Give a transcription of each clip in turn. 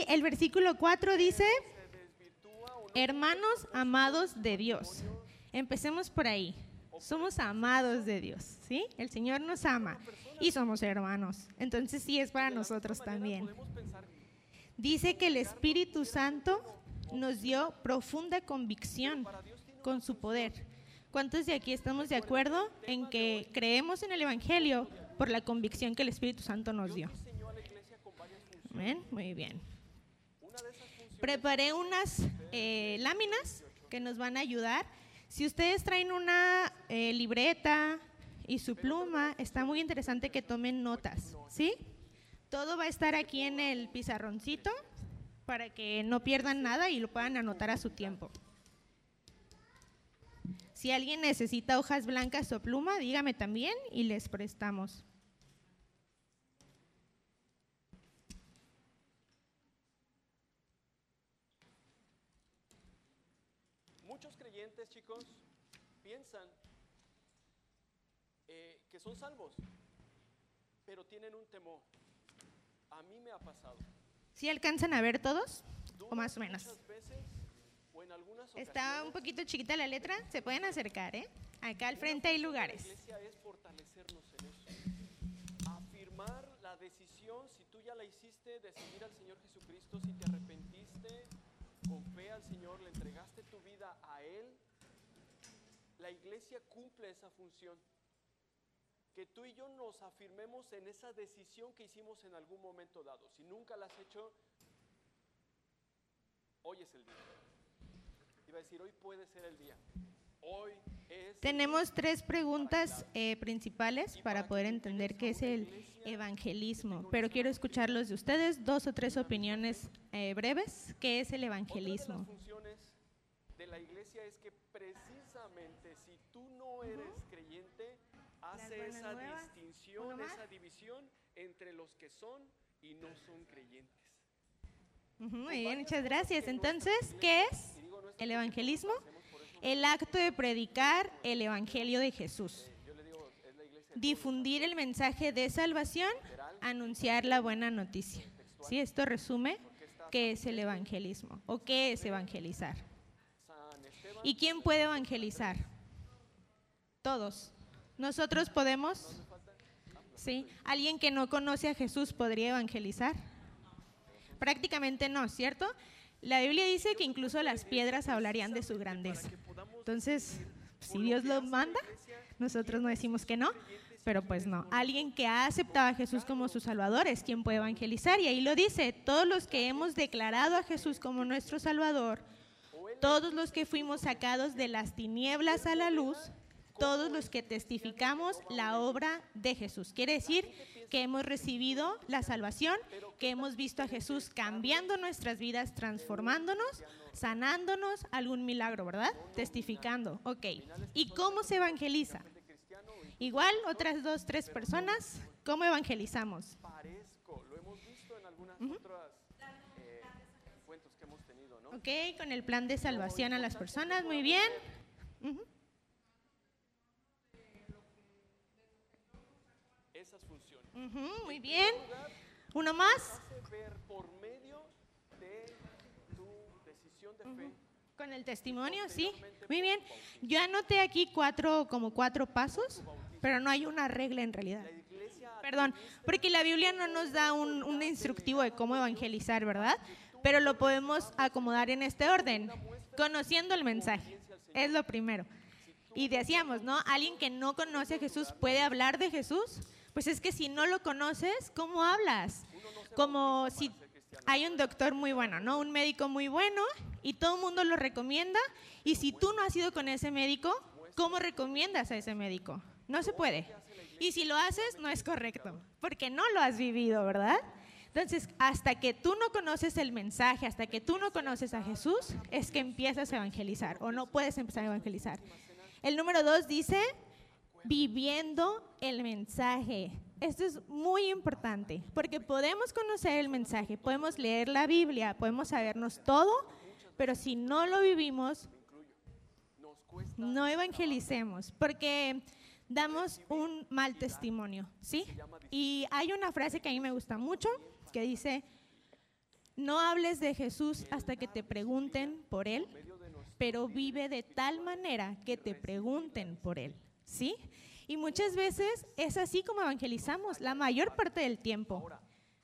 Y el versículo 4 dice, hermanos amados de Dios. Empecemos por ahí. Somos amados de Dios, ¿sí? El Señor nos ama y somos hermanos. Entonces sí es para nosotros también. Dice que el Espíritu Santo nos dio profunda convicción con su poder. ¿Cuántos de aquí estamos de acuerdo en que creemos en el Evangelio por la convicción que el Espíritu Santo nos dio? Amén. Muy bien. Preparé unas eh, láminas que nos van a ayudar. Si ustedes traen una eh, libreta y su pluma, está muy interesante que tomen notas, ¿sí? Todo va a estar aquí en el pizarroncito para que no pierdan nada y lo puedan anotar a su tiempo. Si alguien necesita hojas blancas o pluma, dígame también y les prestamos. Muchos creyentes, chicos, piensan eh, que son salvos, pero tienen un temor. A mí me ha pasado. ¿Sí alcanzan a ver todos? ¿O más o menos? Veces, o en algunas Está un poquito chiquita la letra, se pueden acercar, ¿eh? Acá al frente hay la lugares. iglesia es fortalecernos en eso. Afirmar la decisión, si tú ya la hiciste, de seguir al Señor Jesucristo, si te arrepentiste con fe al Señor, le entregaste tu vida a Él, la iglesia cumple esa función. Que tú y yo nos afirmemos en esa decisión que hicimos en algún momento dado. Si nunca la has hecho, hoy es el día. Iba a decir, hoy puede ser el día. Hoy es... Tenemos tres preguntas eh, principales para poder entender qué es el evangelismo, pero quiero escucharlos de ustedes, dos o tres opiniones eh, breves. ¿Qué es el Otra de evangelismo? las funciones de la iglesia es que precisamente si tú no eres hace esa nuevas. distinción, esa división entre los que son y no son creyentes. Muy bien, muchas gracias. Entonces, ¿qué es el evangelismo? El acto de predicar el evangelio de Jesús. Difundir el mensaje de salvación, anunciar la buena noticia. ¿Sí? Esto resume qué es el evangelismo o qué es evangelizar. ¿Y quién puede evangelizar? Todos. Nosotros podemos. ¿Sí? ¿Alguien que no conoce a Jesús podría evangelizar? Prácticamente no, ¿cierto? La Biblia dice que incluso las piedras hablarían de su grandeza. Entonces, si Dios lo manda, nosotros no decimos que no, pero pues no. Alguien que ha aceptado a Jesús como su Salvador es quien puede evangelizar. Y ahí lo dice, todos los que hemos declarado a Jesús como nuestro Salvador, todos los que fuimos sacados de las tinieblas a la luz, todos los que testificamos la obra de Jesús. Quiere decir que hemos recibido la salvación, que hemos visto a Jesús cambiando nuestras vidas, transformándonos, sanándonos, algún milagro, ¿verdad? Testificando. Ok. ¿Y cómo se evangeliza? Igual, otras dos, tres personas, ¿cómo evangelizamos? parezco, lo hemos visto en algunas otras encuentros que hemos tenido, ¿no? Ok, con el plan de salvación a las personas, muy bien. Muy bien. Uno más. Con el testimonio, sí. Muy bien. Yo anoté aquí cuatro, como cuatro pasos, pero no hay una regla en realidad. Perdón, porque la Biblia no nos da un, un instructivo de cómo evangelizar, ¿verdad? Pero lo podemos acomodar en este orden, conociendo el mensaje. Es lo primero. Y decíamos, ¿no? Alguien que no conoce a Jesús puede hablar de Jesús. Pues es que si no lo conoces, ¿cómo hablas? Como si hay un doctor muy bueno, ¿no? Un médico muy bueno y todo el mundo lo recomienda. Y si tú no has ido con ese médico, ¿cómo recomiendas a ese médico? No se puede. Y si lo haces, no es correcto, porque no lo has vivido, ¿verdad? Entonces, hasta que tú no conoces el mensaje, hasta que tú no conoces a Jesús, es que empiezas a evangelizar o no puedes empezar a evangelizar. El número dos dice, viviendo el mensaje. Esto es muy importante, porque podemos conocer el mensaje, podemos leer la Biblia, podemos sabernos todo, pero si no lo vivimos, no evangelicemos, porque damos un mal testimonio, ¿sí? Y hay una frase que a mí me gusta mucho, que dice, No hables de Jesús hasta que te pregunten por Él, pero vive de tal manera que te pregunten por Él. ¿Sí? Y muchas veces es así como evangelizamos, la mayor parte del tiempo,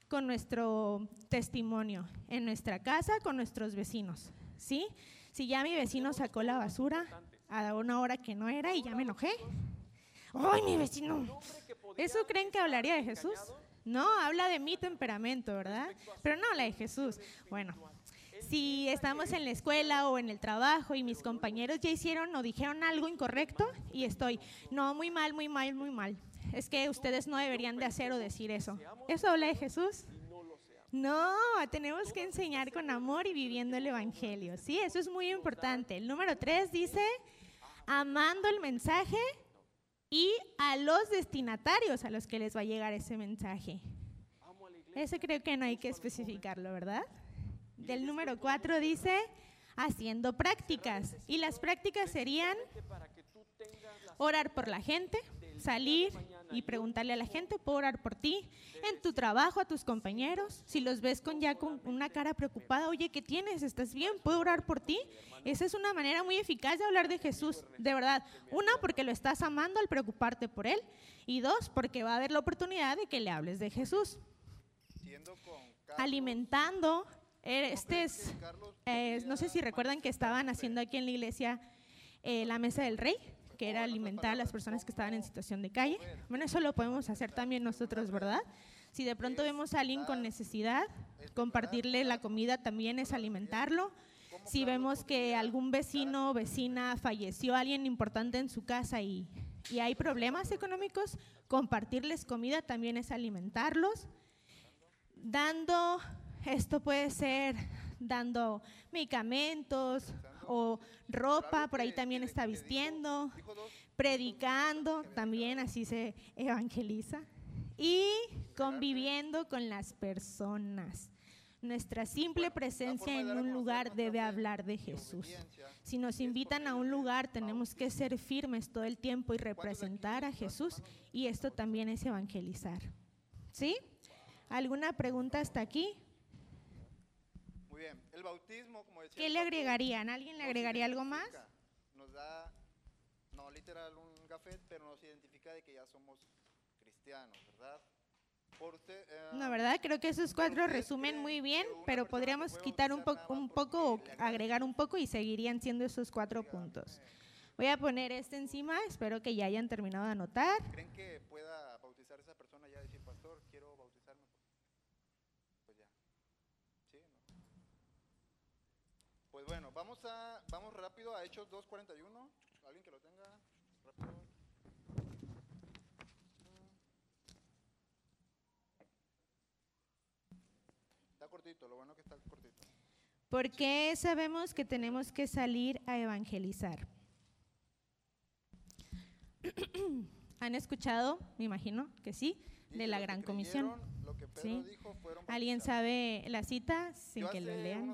con nuestro testimonio, en nuestra casa, con nuestros vecinos. ¿Sí? Si ya mi vecino sacó la basura a una hora que no era y ya me enojé. ¡Ay, mi vecino! ¿Eso creen que hablaría de Jesús? No, habla de mi temperamento, ¿verdad? Pero no habla de Jesús. Bueno, si estamos en la escuela o en el trabajo y mis compañeros ya hicieron o dijeron algo incorrecto y estoy, no, muy mal, muy mal, muy mal. Es que ustedes no deberían de hacer o decir eso. ¿Eso habla de Jesús? No, tenemos que enseñar con amor y viviendo el Evangelio. Sí, eso es muy importante. El número tres dice, amando el mensaje y a los destinatarios a los que les va a llegar ese mensaje. Eso creo que no hay que especificarlo, ¿verdad? Del número cuatro dice, haciendo prácticas. Y las prácticas serían orar por la gente, salir y preguntarle a la gente, puedo orar por ti, en tu trabajo, a tus compañeros, si los ves con ya con una cara preocupada, oye, ¿qué tienes? ¿Estás bien? ¿Puedo orar por ti? Esa es una manera muy eficaz de hablar de Jesús, de verdad. Una, porque lo estás amando al preocuparte por él, y dos, porque va a haber la oportunidad de que le hables de Jesús. Alimentando, este es, no sé si recuerdan que estaban haciendo aquí en la iglesia eh, la mesa del rey que era alimentar a las personas que estaban en situación de calle. Bueno, eso lo podemos hacer también nosotros, ¿verdad? Si de pronto vemos a alguien con necesidad, compartirle la comida también es alimentarlo. Si vemos que algún vecino o vecina falleció, alguien importante en su casa y, y hay problemas económicos, compartirles comida también es alimentarlos. Dando, esto puede ser dando medicamentos, o ropa, por ahí también está vistiendo, predicando, también así se evangeliza, y conviviendo con las personas. Nuestra simple presencia en un lugar debe hablar de Jesús. Si nos invitan a un lugar, tenemos que ser firmes todo el tiempo y representar a Jesús. Y esto también es evangelizar. ¿Sí? ¿Alguna pregunta hasta aquí? Muy bien. El bautismo, como decía. ¿Qué le agregarían? ¿Alguien le agregaría algo más? Nos da, no literal un gafet, pero nos identifica de que ya somos cristianos, ¿verdad? Usted, eh, no, ¿verdad? Creo que esos cuatro resumen muy bien, pero podríamos quitar un, poco un poco o agregar un poco y seguirían siendo esos cuatro puntos. Voy a poner este encima, espero que ya hayan terminado de anotar. ¿Creen que pueda bautizar esa persona ya decir, pastor, quiero bautizarme? Pues ya. ¿Sí? No? Pues bueno, vamos, a, vamos rápido a Hechos 2.41. ¿Alguien que lo tenga? Rápido. Está cortito, lo bueno que está cortito. ¿Por qué sabemos que tenemos que salir a evangelizar? ¿Han escuchado, me imagino que sí, de la Gran Comisión? ¿Sí? ¿Alguien sabe la cita sin que lo lean?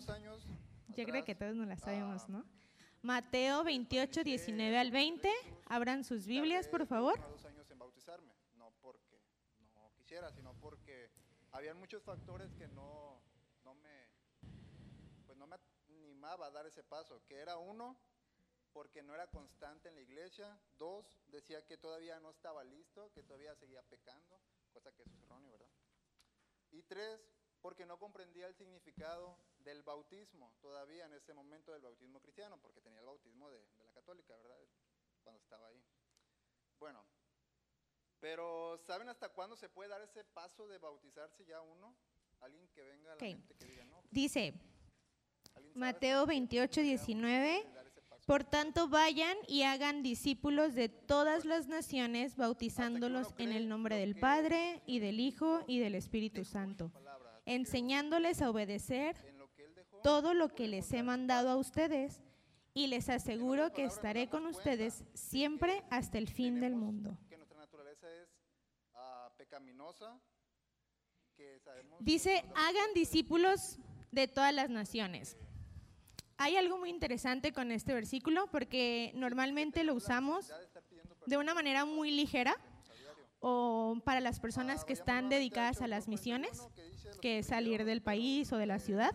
Yo creo que todos no la sabemos, ¿no? Mateo 28, 19 al 20. Abran sus Biblias, por favor. dos años en bautizarme, no porque no quisiera, sino porque había muchos factores que no, no me, pues no me animaba a dar ese paso, que era uno, porque no era constante en la iglesia, dos, decía que todavía no estaba listo, que todavía seguía pecando, cosa que es erróneo, ¿verdad? Y tres, porque no comprendía el significado del bautismo todavía en ese momento del bautismo cristiano, porque tenía el bautismo de, de la católica, ¿verdad? Cuando estaba ahí. Bueno, pero ¿saben hasta cuándo se puede dar ese paso de bautizarse ya uno? Alguien que venga a la Ok. mente que diga, no. pues, Dice ¿alguien sabe Mateo hasta 28, cuándo 19. puede dar ese paso? Por tanto, vayan y hagan discípulos de todas las naciones, bautizándolos en el nombre del Padre y del Hijo y del Espíritu Santo, enseñándoles a obedecer todo lo que les he mandado a ustedes, y les aseguro que estaré con ustedes siempre hasta el fin del mundo. ah, Dice, hagan discípulos de todas las naciones. Hay algo muy interesante con este versículo porque normalmente lo usamos de una manera muy ligera o para las personas que están dedicadas a las 2:41, misiones, que dice, "Los que es salir del país o de la ciudad,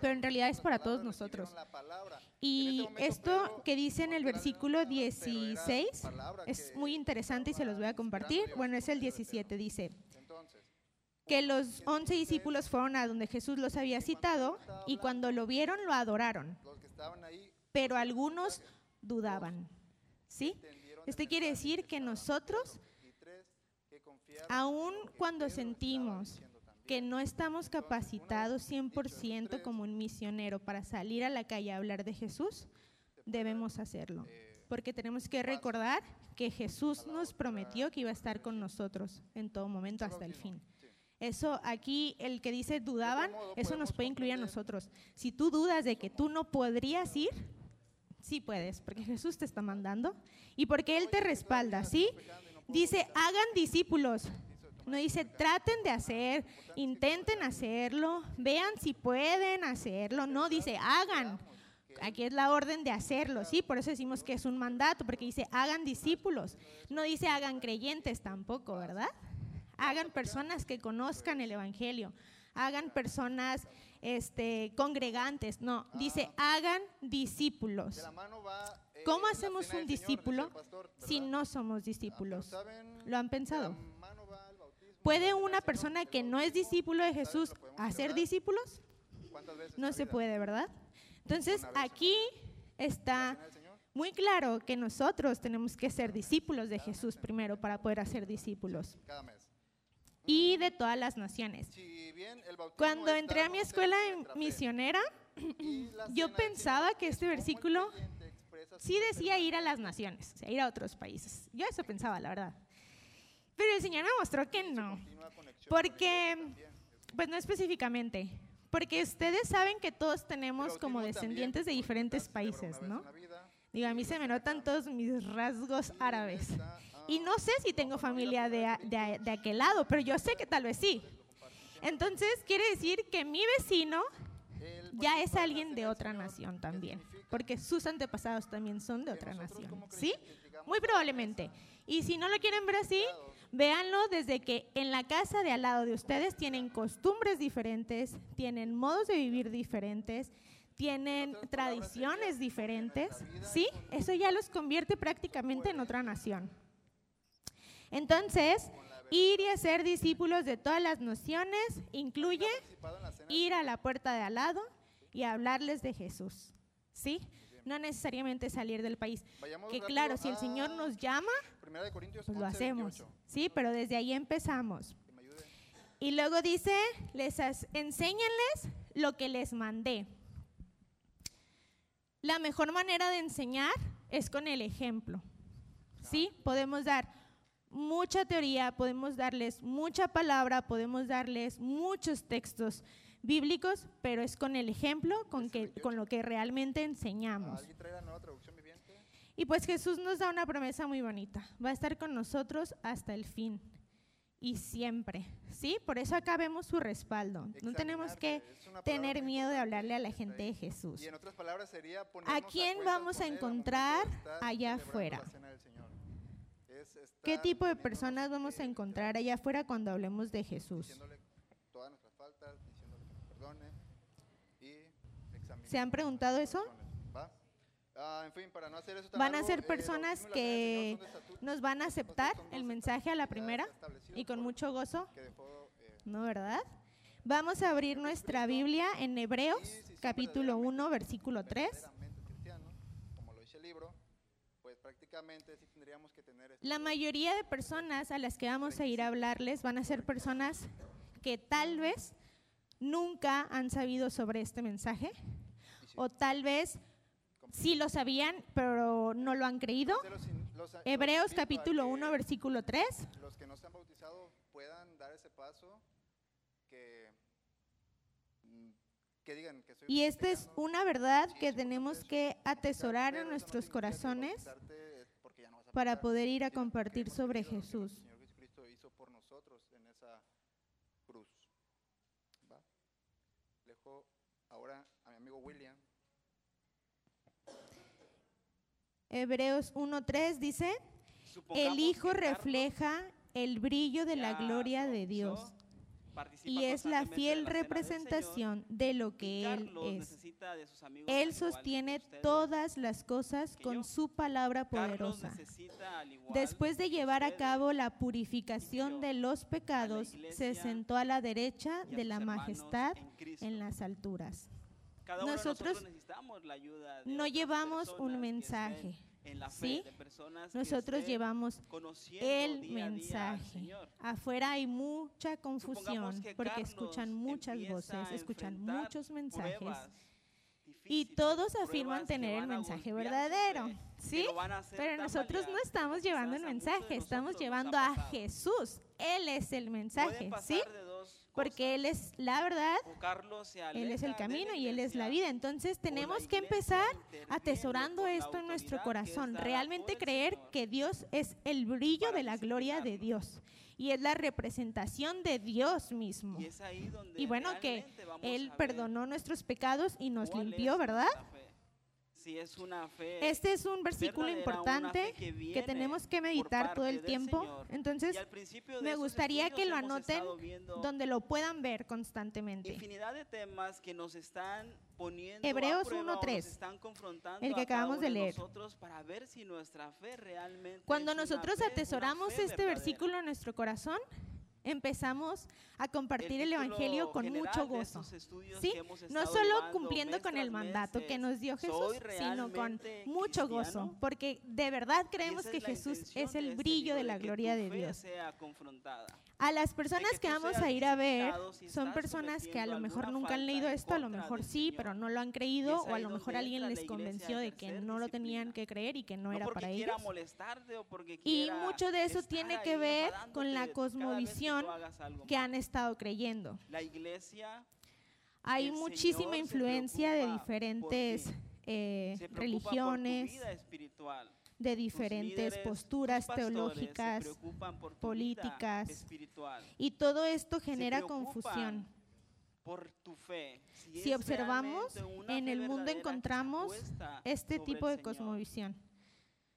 pero en realidad es para todos nosotros. recibieron la palabra". En ese Y esto que dice en el versículo palabra, pero era 16 palabra es muy interesante y se los voy a compartir. Bueno, es el por medio de 17, dice que los once discípulos fueron a donde Jesús los había citado y cuando lo vieron lo adoraron, pero algunos dudaban. ¿Sí? Esto quiere decir que nosotros, que cuando sentimos que no estamos capacitados dicho esos 100% tres, como un misionero para salir a la calle a hablar de Jesús, debemos hacerlo. Porque tenemos que recordar que Jesús nos prometió que iba a estar con nosotros en todo momento hasta el fin. Eso aquí, el que dice dudaban, eso nos puede incluir a nosotros. Si tú dudas de que tú no podrías ir, sí puedes, porque Jesús te está mandando y porque Él te respalda, ¿sí? Dice, hagan discípulos. No dice, traten de hacer, intenten hacerlo, vean si pueden hacerlo. No, dice, hagan. Aquí es la orden de hacerlo, ¿sí? Por eso decimos que es un mandato, porque dice, hagan discípulos. No dice, hagan creyentes tampoco, ¿verdad? Hagan personas que conozcan el Evangelio. Hagan personas este, congregantes. No, dice, hagan discípulos. Va, eh, ¿Cómo hacemos un discípulo pastor, si no somos Ah, discípulos? ¿saben? ¿Lo han pensado? bautismo, ¿Puede una persona que no es discípulo de. Jesús hacer discípulos? ¿Cuántas veces en No se puede, ¿verdad? Entonces aquí está muy claro que nosotros tenemos que ser discípulos de Jesús primero para poder hacer discípulos cada mes. Y de todas las naciones. Si bien el bautismo Cuando entré a mi escuela misionera, yo pensaba que es este versículo sí decía ir a las naciones, o sea, ir a otros países. Yo eso pensaba, la verdad. Pero el Señor me mostró que no. Porque, pues no específicamente, porque ustedes saben que todos tenemos como descendientes de diferentes países, ¿no? Digo, a mí se me notan todos mis rasgos árabes. Y no sé si tengo familia de, de, de aquel lado, pero yo sé que tal vez sí. Entonces, quiere decir que mi vecino ya es alguien de otra nación ¿qué también, porque sus antepasados también son de otra nación, ¿sí? Muy probablemente. Y si no lo quieren ver así, véanlo desde que en la casa de al lado de ustedes tienen costumbres diferentes, tienen modos de vivir diferentes, tienen tradiciones diferentes, ¿sí? Eso ya los convierte prácticamente en otra nación. Entonces, ir y hacer discípulos de todas las naciones incluye ir a la puerta de al lado y hablarles de Jesús, ¿sí? No necesariamente salir del país. Vayamos Que claro, si el Señor nos llama, Primera de Corintios pues lo 11, hacemos, 28, ¿sí? Pero desde ahí empezamos. Y luego dice, les enséñenles lo que les mandé. La mejor manera de enseñar es con el ejemplo. ¿Sí? Podemos dar mucha teoría, podemos darles mucha palabra, podemos darles muchos textos bíblicos, pero es con el ejemplo con, que, con lo que realmente enseñamos. Y pues Jesús nos da una promesa muy bonita. Va a estar con nosotros hasta el fin y siempre. ¿Sí? Por eso acá vemos su respaldo. No tenemos que tener miedo de hablarle a la gente de Jesús. ¿A quién vamos a encontrar allá afuera? la cena del Señor. Es ¿Qué tipo de personas vamos a eh, encontrar allá afuera cuando hablemos de Jesús? Diciéndole todas nuestras faltas, diciéndole que nos perdone y examinar ¿Se han preguntado eso? Ah, en fin, para no hacer eso tan Van a largo, ser eh, personas Señor que nos van a aceptar el mensaje a la primera y con mucho gozo, dejó, eh, ¿no verdad? Vamos a abrir nuestra Biblia en Hebreos, capítulo 1, verdaderamente- versículo 3. verdaderamente cristianos, como lo dice el libro, prácticamente sí tendríamos que tener estos La mayoría de personas a las que vamos a ir a hablarles van a ser personas que tal vez nunca han sabido sobre este mensaje sí, o tal vez sí lo sabían pero no lo han creído. Los los- Hebreos capítulo que 1 versículo 3. Los que no se han bautizado puedan dar ese paso, que, mm, que digan que soy Y esta es una verdad que tenemos que eso, atesorar en nuestros corazones para poder ir a compartir sobre Jesús. El Señor Jesucristo hizo por nosotros en esa cruz. ¿va? Le dejo ahora a mi amigo William. Hebreos 1.3 dice, El Hijo refleja el brillo de la gloria de Dios y es la fiel Señor, representación de lo que Él es. de sus Él sostiene todas las cosas con yo. su palabra poderosa. necesita, Después de llevar a cabo la purificación de los pecados, se sentó a la derecha de la majestad en las alturas. Nosotros nosotros necesitamos la ayuda de no llevamos un mensaje, en la fe, ¿sí? de personas Nosotros llevamos el día día mensaje. Afuera hay mucha confusión que porque Carlos escuchan muchas voces, escuchan muchos mensajes y todos afirman tener el mensaje verdadero, ¿sí? Pero nosotros no estamos llevando el mensaje, estamos llevando a. Jesús. Él es el mensaje, ¿sí? Porque Él es la verdad, Él es el camino y Él es la vida. Entonces tenemos que empezar atesorando esto en nuestro corazón, realmente creer que Dios es el brillo de la gloria de. Dios y es la representación de Dios mismo. Y bueno, que Él perdonó nuestros pecados y nos limpió, ¿verdad? Si es una fe Este es un versículo importante que que tenemos que meditar todo el tiempo. Señor. Entonces, me gustaría que lo anoten donde lo puedan ver constantemente. Infinidad de temas que nos están poniendo Hebreos a prueba o nos 1:3, están confrontando el que acabamos de leer. para ver si fe Cuando nosotros atesoramos fe este verdadera. versículo en nuestro corazón, empezamos a compartir el, Evangelio con mucho gozo. ¿sí? No solo cumpliendo con el mandato que nos dio es, Jesús, ¿soy sino con mucho gozo, porque de verdad creemos que Jesús es el este brillo de la gloria de Dios. A las personas que vamos a ir a ver son personas que a lo mejor nunca han leído esto, a lo mejor sí, pero no lo han creído o a lo mejor alguien les convenció de que no lo tenían que creer y que no, era para ellos. Y mucho de eso tiene que ver con la cosmovisión que han estado creyendo. La iglesia Hay muchísima influencia de diferentes eh, religiones, vida espiritual. De diferentes líderes, posturas teológicas políticas, y todo esto genera confusión. por tu fe. Si, observamos, en el mundo encontramos este tipo de cosmovisión.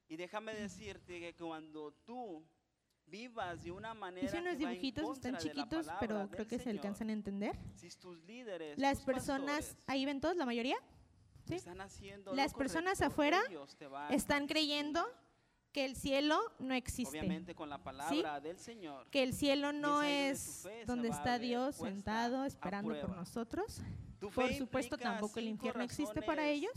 Y déjame decirte que cuando tú vivas de una manera Hice unos que va en dibujitos, están chiquitos, pero creo que se alcanzan a entender. si tus líderes, Las tus personas, pastores, ahí ven todos, la mayoría, ¿sí? están haciendo lo Las personas afuera están creyendo que el cielo no existe, Obviamente con la palabra del Señor. que el cielo no es donde está Dios sentado esperando por nosotros. Por supuesto, tampoco el infierno existe para ellos.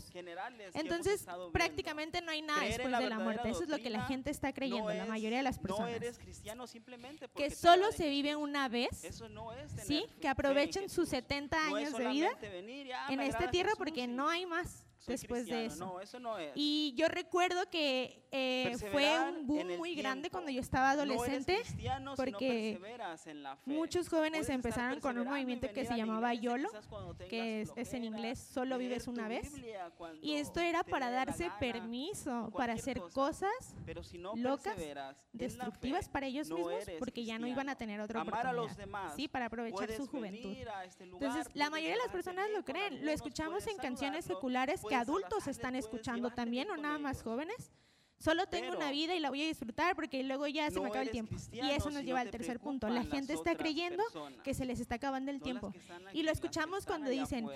Entonces, prácticamente no hay nada después de la muerte. Eso es lo que la gente está creyendo, no la mayoría de las No personas. eres cristiano simplemente porque que solo se vive una vez, Eso no es tener ¿sí? Que en aprovechen sus Jesús. 70 No es años de vida venir ah, en esta tierra Jesús porque no hay más soy después de eso. No, eso no es. Y yo recuerdo que eh, fue un boom muy grande cuando yo estaba adolescente. no porque perseveras en la fe. muchos jóvenes Puedes empezaron con un movimiento que se llamaba YOLO, que es, es en inglés, solo vives una vez. Y esto era para darse gana, permiso para hacer cosa. cosas Pero si no locas, destructivas fe, para ellos mismos porque ya no iban a tener otra Amar a los demás, sí, para aprovechar su juventud. este lugar, Entonces, la mayoría de las personas lo creen. Lo escuchamos en canciones seculares que adultos están escuchando también o nada más jóvenes. Solo tengo una vida y la voy a disfrutar porque luego ya se me acaba el tiempo. Y eso nos no lleva al te tercer punto. La gente está creyendo que se les está acabando el tiempo. Y lo escuchamos cuando dicen,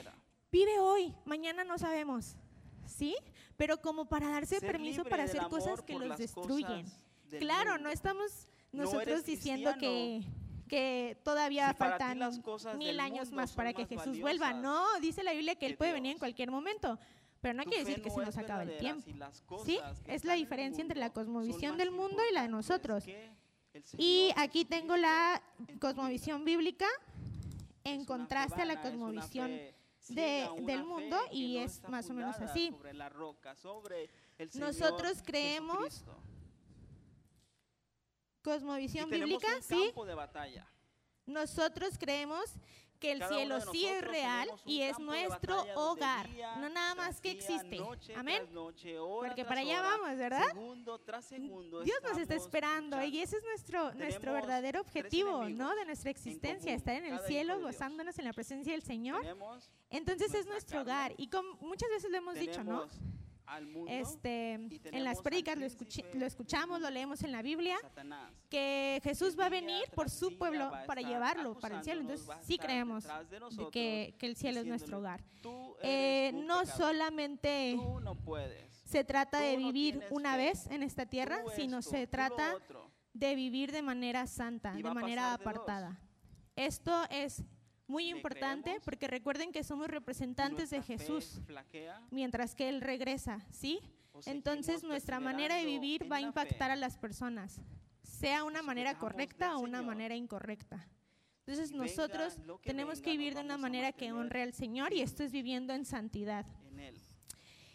vive hoy, mañana no sabemos. ¿Sí? Pero como para darse permiso para hacer cosas que los destruyen. Claro, no estamos No nosotros diciendo que, que todavía Si faltan mil años más para que Jesús vuelva. No, dice la Biblia que Él puede venir en cualquier momento. Pero no Tu quiere decir que no se nos acaba el tiempo. ¿Sí? Es la diferencia entre la cosmovisión del mundo y la de nosotros. Y aquí tengo la cosmovisión bíblica en contraste a la cosmovisión de- del mundo y es más o menos así. sobre la roca, sobre el Señor Nosotros creemos Cosmovisión bíblica, sí. campo de batalla. Nosotros creemos que el Cada cielo sí es real y es nuestro hogar, día no nada más que existe. noche Amén. noche, Porque para allá hora, vamos, ¿verdad? Segundo tras segundo Dios nos está esperando y ese es nuestro, nuestro verdadero objetivo, ¿no? De nuestra existencia, común, estar en el cielo gozándonos en la presencia del Señor. Entonces es nuestro carne, hogar y como muchas veces lo hemos dicho, ¿no? Tenemos al mundo, este, en las predicas lo, lo escuchamos, lo leemos en la Biblia, Satanás. que Jesús va a venir por su pueblo para llevarlo para el cielo. Entonces sí creemos de nosotros, que, que el cielo es nuestro hogar. "Tú Eh, no solamente no se trata de no vivir una fe, vez en esta tierra, sino se trata otro". de vivir de manera santa, de manera de apartada. Esto es muy ¿Le importante porque recuerden que somos representantes de Jesús mientras que Él regresa, ¿sí? Entonces nuestra manera de vivir va a impactar a las personas, sea una manera correcta o una manera incorrecta. Entonces nosotros tenemos que vivir de una manera que honre al Señor y esto es viviendo en santidad.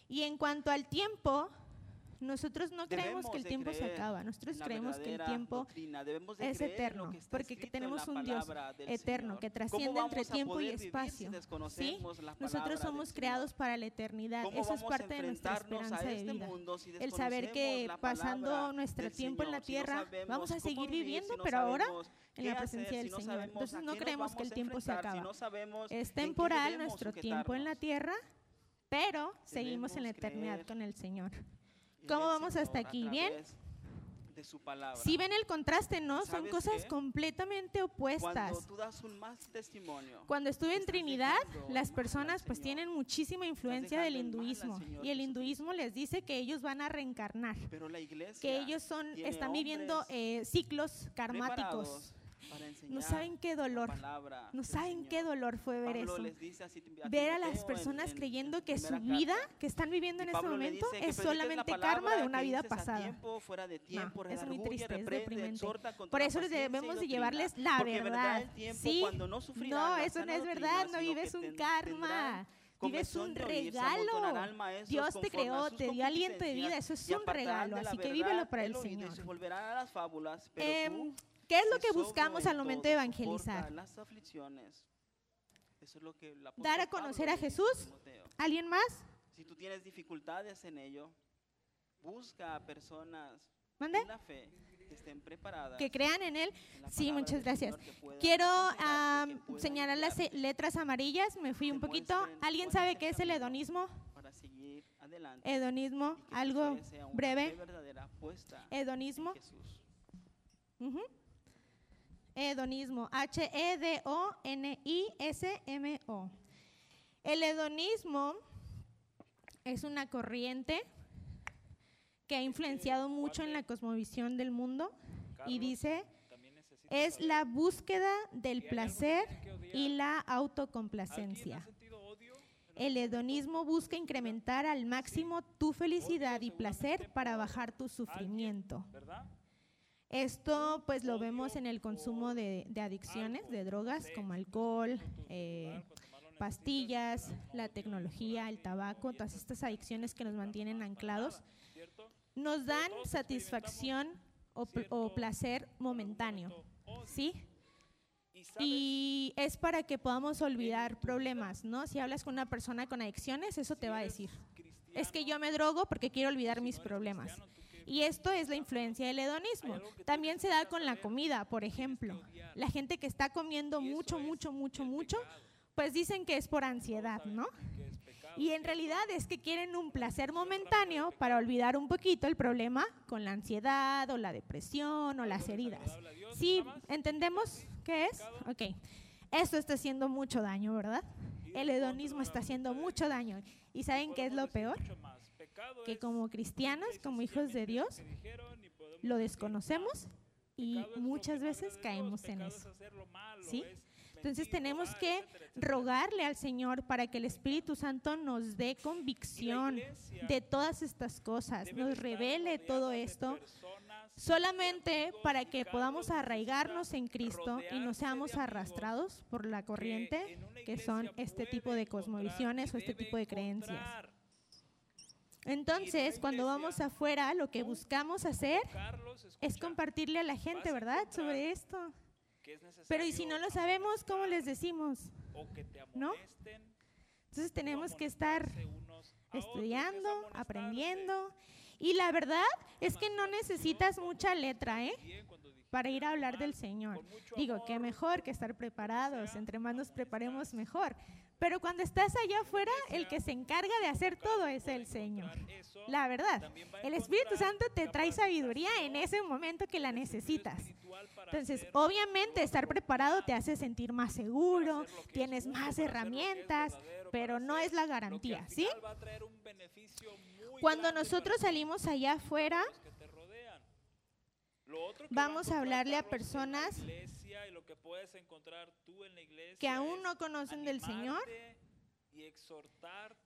Y en cuanto al tiempo, nosotros no creemos que el tiempo se acaba, nosotros en la creemos que el tiempo de es en eterno, que porque en tenemos la un Dios eterno Señor. que ¿Cómo trasciende entre tiempo y si espacio. ¿sí? la Nosotros somos creados para la eternidad, ¿Cómo eso es parte de nuestra esperanza de este vida. si El saber que la pasando nuestro tiempo en la Señor? Si no tierra, vamos a seguir viviendo, si pero ahora en la presencia hacer, del Señor. Entonces no creemos que el tiempo se acaba. no Es en temporal nuestro tiempo en la tierra, pero seguimos en la eternidad creer con el Señor. ¿Cómo vamos hasta aquí? ¿Bien? de su palabra. Si ven el contraste, ¿no? Son ¿Sabes cosas qué? completamente opuestas. Cuando tú das un más testimonio, Cuando estuve en Trinidad, las personas pues tienen muchísima influencia del hinduismo y el hinduismo les dice que ellos van a reencarnar, pero la iglesia que ellos son están viviendo eh, ciclos karmáticos. No saben qué dolor, no saben qué dolor fue ver eso. Ver a las personas en- en creyendo que su vida que están viviendo en este momento es solamente karma de una vida pasada. tiempo, es muy triste, es deprimente. Por eso debemos de llevarles la verdad. Sí, no no, eso no es verdad, no vives un karma. Vives un regalo. Dios te creó, te dio aliento de vida, eso es un regalo, así que vívelo para el Señor. se ¿Qué es lo que buscamos al momento de evangelizar? las aflicciones. Eso es lo que apóstol Dar a conocer a Jesús. ¿Alguien más? Si tú tienes dificultades en ello, busca a personas ¿Mande? de la fe que estén preparadas. Que crean en Él. en la Sí, muchas gracias. Quiero puedan señalar las letras amarillas, me fui un poquito. ¿Alguien sabe qué es el hedonismo? para seguir adelante. Hedonismo, algo breve. Hedonismo. Jesús. Ujú. Hedonismo, H-E-D-O-N-I-S-M-O. El hedonismo es una corriente que ha influenciado mucho en la cosmovisión del mundo y dice es la búsqueda del placer y la autocomplacencia. El hedonismo busca incrementar al máximo tu felicidad y placer para bajar tu sufrimiento. ¿verdad? Esto pues lo vemos en el consumo de, adicciones, de drogas como alcohol, eh, pastillas, la tecnología, el tabaco, todas estas adicciones que nos mantienen anclados, nos dan satisfacción o, o placer momentáneo, ¿sí? Y es para que podamos olvidar problemas, ¿no? Si hablas con una persona con adicciones, eso te va a decir. Es que yo me drogo porque quiero olvidar mis problemas. Y esto es la influencia del hedonismo. También se da con la comida, por ejemplo. La gente que está comiendo mucho, mucho, mucho, mucho, pues dicen que es por ansiedad, ¿no? Y en realidad es que quieren un placer momentáneo para olvidar un poquito el problema con la ansiedad o la depresión o las heridas. ¿Sí entendemos qué es? Ok. Esto está haciendo mucho daño, ¿verdad? El hedonismo está haciendo mucho daño. ¿Y saben qué es lo peor? Que como cristianos, como hijos de Dios, lo desconocemos y muchas veces caemos en eso. ¿Sí? Entonces tenemos que rogarle al Señor para que el Espíritu Santo nos dé convicción de todas estas cosas, nos revele todo esto, solamente para que podamos arraigarnos en Cristo y no seamos arrastrados por la corriente que son este tipo de cosmovisiones o este tipo de creencias. Entonces, cuando vamos afuera, lo que buscamos hacer es compartirle a la gente, ¿verdad?, sobre esto. Pero y si no lo sabemos, ¿cómo les decimos? ¿No? Entonces tenemos que estar estudiando, aprendiendo. Y la verdad es que no necesitas mucha letra, ¿eh? Para ir a hablar del Señor. Digo, que mejor que estar preparados. Entre más nos preparemos, mejor. Pero cuando estás allá afuera, el que se encarga de hacer todo es el Señor. La verdad, el Espíritu Santo te trae sabiduría en ese momento que la necesitas. Entonces, obviamente estar preparado te hace sentir más seguro, tienes más herramientas, pero no es la garantía, ¿sí? Cuando nosotros salimos allá afuera, vamos a hablarle a personas que aún no conocen del Señor,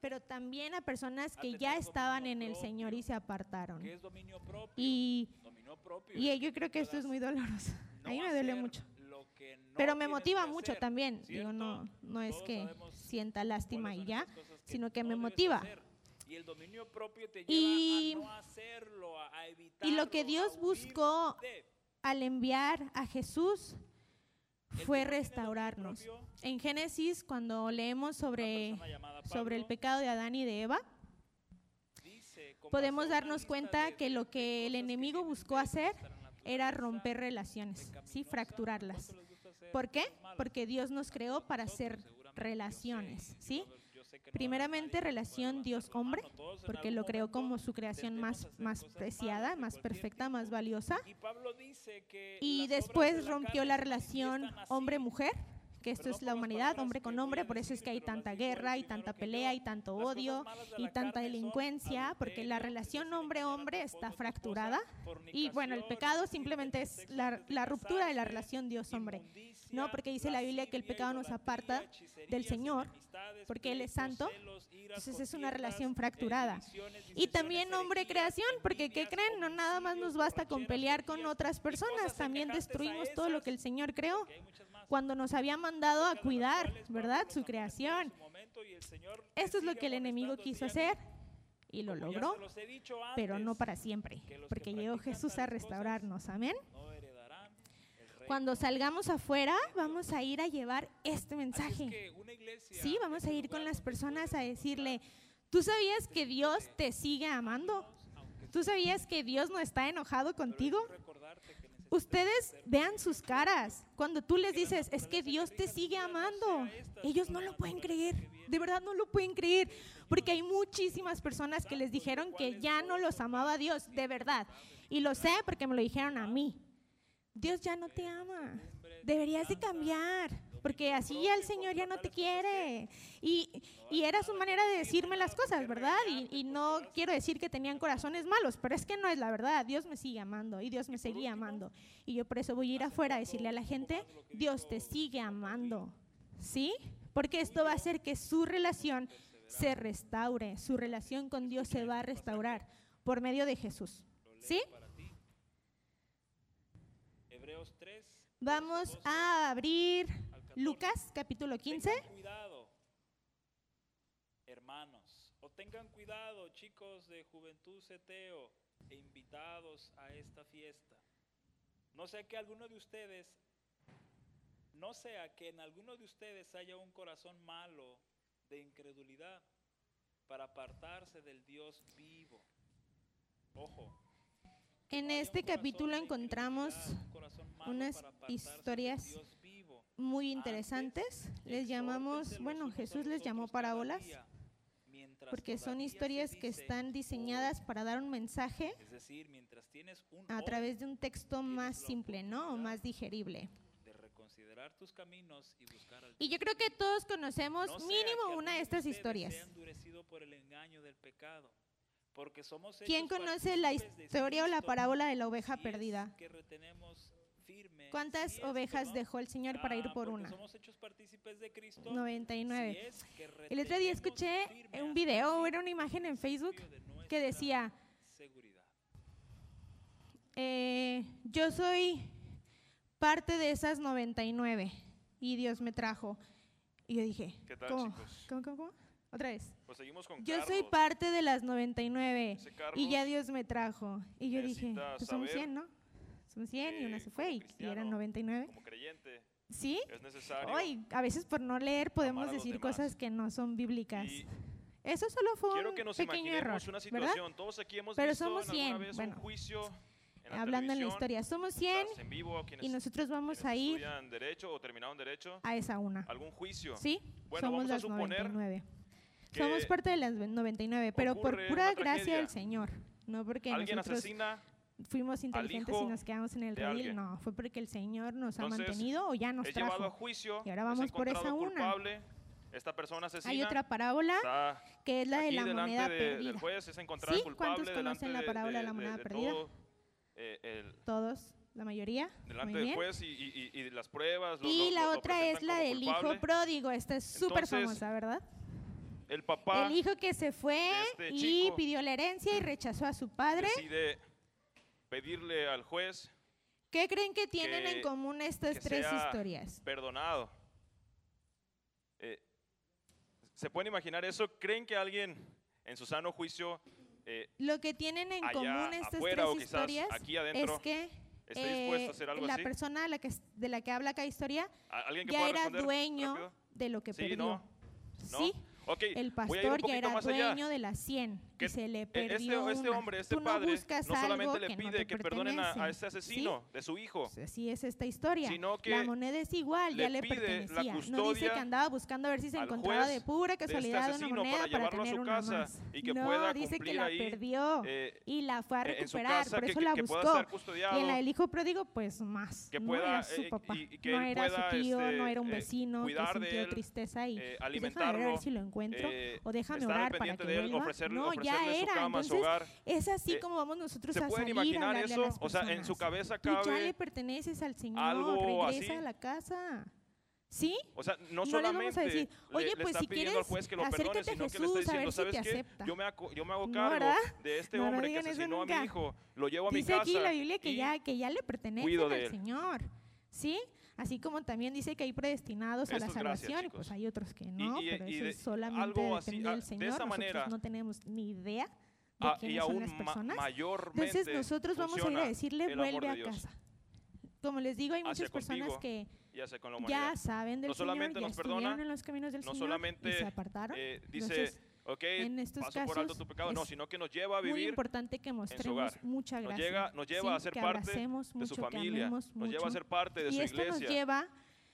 pero también a personas que ya estaban en el Señor y se apartaron. Y, y yo creo que esto es muy doloroso. A mí me duele mucho. Pero me motiva mucho también. Digo, no, no es que sienta lástima y ya, sino que me motiva. Y el dominio propio te lleva Y- a no hacerlo, a, a evitarlo, Y lo que Dios a buscó al enviar a Jesús que fue restaurarnos. En Génesis, cuando leemos sobre, sobre el pecado de Adán y de Eva, podemos darnos cuenta que lo que el enemigo buscó hacer era romper relaciones, ¿sí? Fracturarlas. ¿Cuánto les gusta hacer ¿Por qué? Porque Dios nos creó para hacer relaciones, ¿sí? Primeramente relación Dios-hombre, porque lo creó como su creación más, más preciada, más perfecta, más valiosa. Y después rompió la relación hombre-mujer, que esto es la humanidad, hombre con hombre, por eso es que hay tanta guerra, primero tanta pelea, hay tanto odio y tanta delincuencia, porque la relación hombre-hombre está fracturada. Y bueno, el pecado simplemente es la, la ruptura de la relación Dios-hombre. No, porque dice la Biblia que el pecado nos aparta del Señor, porque Él es santo, entonces es una relación fracturada. Y también hombre herejías, creación, porque ¿qué creen? No nada más nos basta con pelear con otras y personas, también destruimos todo lo que el Señor creó cuando nos había mandado a cuidar, ¿verdad? Su creación. Esto es lo que el enemigo quiso hacer y lo logró, pero no para siempre, porque llegó Jesús a restaurarnos. Amén. Cuando salgamos afuera, vamos a ir a llevar este mensaje. Sí, vamos a ir con las personas a decirle, ¿tú sabías que Dios te sigue amando? ¿Tú sabías que Dios no está enojado contigo? Ustedes vean sus caras. Cuando tú les dices, es que Dios te sigue amando, ellos no lo pueden creer. De verdad no lo pueden creer. Porque hay muchísimas personas que les dijeron que ya no los amaba Dios, de verdad. Y lo sé porque me lo dijeron a mí. Dios ya no te ama. Deberías de cambiar. Porque así ya el Señor ya no te quiere. Y, y era su manera de decirme las cosas, ¿verdad? Y, y no quiero decir que tenían corazones malos, pero es que no es la verdad. Dios me sigue amando y Dios me seguía amando. Y yo por eso voy a ir afuera a decirle a la gente, Dios te sigue amando. ¿Sí? Porque esto va a hacer que su relación se restaure. Su relación con Dios se va a restaurar por medio de Jesús. ¿Sí? para ti. Hebreos 3 Vamos a abrir al 14. Lucas capítulo 15. Tengan cuidado, hermanos, o tengan cuidado, chicos de Juventud Ceteo e invitados a esta fiesta. No sea que alguno de ustedes, no sea que en alguno de ustedes haya un corazón malo de incredulidad para apartarse del Dios vivo. Ojo. En este capítulo encontramos unas historias. Muy Antes, interesantes. Les llamamos, bueno, Jesús les llamó parábolas porque son historias que están diseñadas para dar un mensaje a través de un texto más simple, ¿no? O más digerible. tus caminos y buscar al Y yo creo que todos conocemos No mínimo una de estas historias. por pecado, porque somos ¿Quién conoce la historia o la parábola de la oveja perdida? que retenemos ¿Cuántas ovejas dejó el Señor para ir ah, por una? somos hechos partícipes de Cristo, 99. si es que El otro día escuché un video, era una imagen en Facebook que decía, seguridad. eh, yo soy parte de esas 99 y Dios me trajo. Y yo dije, ¿Qué tal, ¿cómo? ¿Cómo, cómo, cómo? Otra vez. Pues seguimos con Yo Carlos. soy parte de las 99 Ese y ya Dios me trajo. Y yo dije, pues somos saber 100, ¿no? Somos 100 y una se fue y, y eran 99. Como creyente, ¿Sí? es necesario. Hoy, a veces por no leer podemos a decir cosas que no son bíblicas. Y Eso solo fue quiero un que nos pequeño error, una ¿verdad? situación. Todos aquí hemos Pero visto somos en alguna 100, vez bueno. un juicio en la hablando en la historia. Somos 100 estás en vivo, y nosotros vamos a ir derecho o terminaron derecho, a esa una. algún juicio. ¿Sí? Bueno, Somos vamos a las suponer 99. que Somos parte de las 99, pero por pura gracia del Señor. No porque Alguien nosotros asesina fuimos inteligentes y nos quedamos en el redil. No, fue porque el Señor nos ha mantenido o ya nos llevado a trajo. juicio, Y ahora vamos por esa una. esta persona asesina, Hay otra parábola que es la de la moneda de- perdida. del juez, es encontrado ¿Sí? ¿Cuántos conocen la de- parábola de la moneda perdida? todo, eh, el- Todos, la mayoría. delante del juez y, y- y- y las pruebas. lo- Y lo- la lo- otra es la del hijo pródigo. Esta es súper famosa, ¿verdad? El papá El hijo que se fue este y pidió la herencia y rechazó a su padre. decide pedirle al juez ¿Qué creen que tienen que- en común estas tres historias? perdonado. Eh, ¿Se pueden imaginar eso? ¿Creen que alguien en su sano juicio eh, Lo que tienen en común estas afuera tres historias aquí adentro es que dispuesto eh, a hacer algo la así? persona de la que, de la que habla cada historia ¿A- ¿Alguien que ya era dueño rápido? de lo que Sí, perdió. no, ¿no? Sí, Ok, el pastor ya era más allá. dueño de las 100 Que y se le Eh, perdió este, este una. hombre, este Tú no padre, buscas no solamente le no pide te que perdonen a, a este ¿sí? asesino de su hijo, Pues así es esta historia. Sino que la moneda es igual, ya le le pide la pertenecía. No dice que andaba buscando a ver si se encontraba de pura de este casualidad una moneda para para, llevarlo a tener su una casa más. y que no, pueda dice que la ahí, perdió eh, y la fue a recuperar, casa, por eso que- la buscó. y en la del hijo pródigo, pues más. Que no pueda, era su eh, papá, no era su tío, este, no era un eh, vecino que sintió tristeza y eh, pues ver, a alimentarlo, ver si lo encuentro o déjame orar para que vuelva. no, ya su era. su Entonces, hogar. es así Eh, como vamos nosotros ¿Se a pueden salir a imaginar a eso? O sea, en su cabeza Tú ya cabe le perteneces al Señor, algo regresa así. a la casa. ¿Sí? O sea, no, No les vamos a solamente decir, le- "Oye, le, pues, si pidiendo al quieres, juez que lo perdone, a sino que le está Jesús a diciendo, si ¿sabes qué? acepta". Yo me, hago, yo me hago cargo de este No, hombre que asesinó a nunca. mi hijo, lo llevo a mi Dice casa aquí la Biblia que ya, que ya le pertenece de al. Señor. ¿Sí? Así como también dice que hay predestinados a la salvación, y pues hay otros que no, y- pero y eso de- es solamente algo así, depende ah, del de Señor. esa Nosotros manera, no tenemos ni idea de ah, y quiénes son las personas. mayormente Entonces nosotros vamos a ir a decirle vuelve de a casa. Como les digo, hay muchas personas contigo que ya saben del No Señor, solamente ya nos perdona, en los caminos del no Señor y se apartaron. eh, dice, Entonces, ok, en estos paso por alto casos tu pecado, no, sino que nos lleva a muy vivir importante que mostremos hogar. mucha Nos llega- nos lleva ¿sí? a ser parte de su familia, nos lleva a ser parte de y su esto nos iglesia. lleva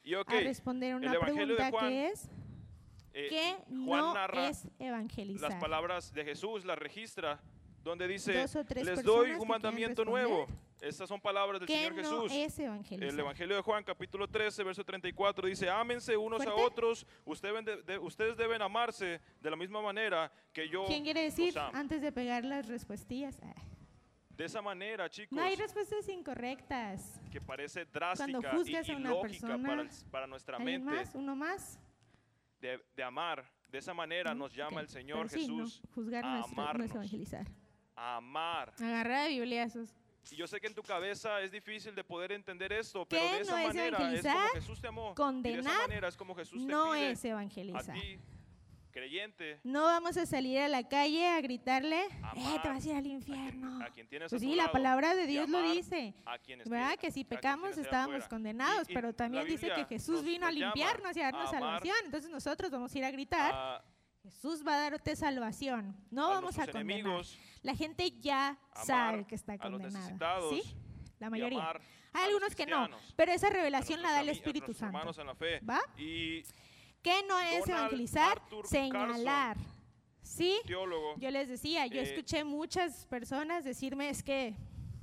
Y a responder una Evangelio de pregunta Juan, que es eh, ¿qué Juan no narra es evangelizar? las palabras de Jesús, las registra, donde dice, les doy un mandamiento nuevo. Estas son palabras del ¿Qué Señor no Jesús. es? El Evangelio de Juan, capítulo 13, verso 34, dice, ámense unos a ¿Fuerte? otros, ustedes deben, de- ustedes deben amarse de la misma manera que yo ¿Quién quiere decir los amo". antes de pegar las respuestillas? Ah, De esa manera, chicos, No hay respuestas incorrectas. que parece drástica y juzgas a una persona, para, el- para nuestra ¿Alguien mente más? ¿Uno más? de, de amar. De esa manera nos llama Ok, el Señor pero sí, no, Jesús juzgar a evangelizar. a amar. Agarrar de bibliazos. Y yo sé que en tu cabeza es difícil de poder entender esto, pero ¿Qué de esa no es manera es como? Jesús te amó. y de esa Condenar manera es como Jesús te No pide es a evangelizar. ti, creyente, No vamos a salir a la calle a gritarle, eh, te vas a ir al a infierno. quien, a quien tienes a Pues tu sí, la palabra de Dios lo dice. a quienes ¿Verdad? Que si a quien pecamos estábamos afuera. condenados, Y- y pero también dice que Jesús vino a limpiarnos y a darnos a salvación. Entonces nosotros vamos a ir a gritar, a, Jesús va a darte salvación. No a vamos a condenar. enemigos, La gente ya sabe que está condenada. ¿Sí? La mayoría. Hay algunos que no, pero esa revelación la da el Espíritu Santo. en la fe. ¿Va? Y ¿Qué no es Donald evangelizar? Arthur Señalar. ¿Sí? teólogo Yo les decía, yo Eh, escuché muchas personas decirme es que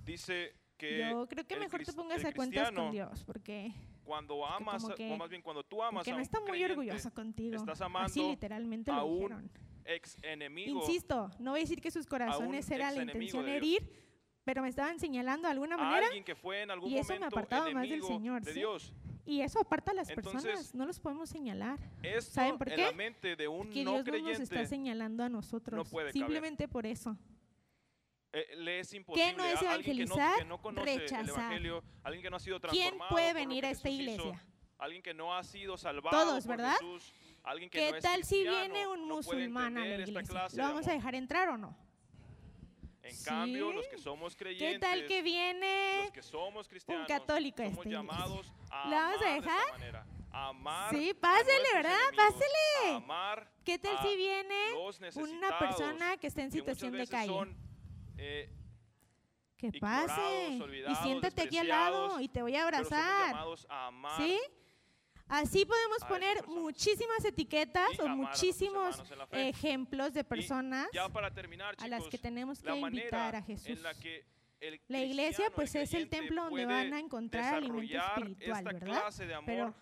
dice que yo creo que mejor te pongas a cuentas con Dios, porque cuando amas, que- o más bien cuando tú amas que a no está muy creyente, orgulloso contigo. estás Así amando literalmente a lo un ex enemigo, Insisto, no voy a decir que sus corazones era la intención de herir, pero me estaban señalando de alguna a manera alguien que fue en algún y eso me apartaba más del Señor, de ¿sí? Dios. y eso aparta a las Entonces, personas, no los podemos señalar. Esto ¿Saben por en qué? la mente de un Que no Dios no nos está creyente señalando a nosotros, puede caber. simplemente por eso. Eh, le es imposible no es a alguien que no, evangelizar? que no conoce el Rechazar. evangelio, alguien que no ha sido ¿Quién puede lo venir a esta hizo, iglesia? alguien que no ha sido salvado Todos, por ¿verdad? Jesús, alguien que ¿Qué no es tal si viene un musulmán a la iglesia? ¿Lo vamos a dejar entrar o no? En cambio, ¿Sí? los que somos creyentes, ¿Qué tal que viene los que somos cristianos, católico a somos esta iglesia? llamados a ¿La vamos a amar de esta dejar? manera, amar Sí, pásele, ¿verdad? Pásele. ¿Qué tal si viene una persona que está en situación de calle? Eh, Que pase. Y siéntate aquí al lado y te voy a abrazar. a ¿Sí? Así podemos poner muchísimas etiquetas o muchísimos ejemplos de personas a las que tenemos que invitar a Jesús. en la que La iglesia pues es el templo donde van a encontrar alimento espiritual, ¿verdad? Pero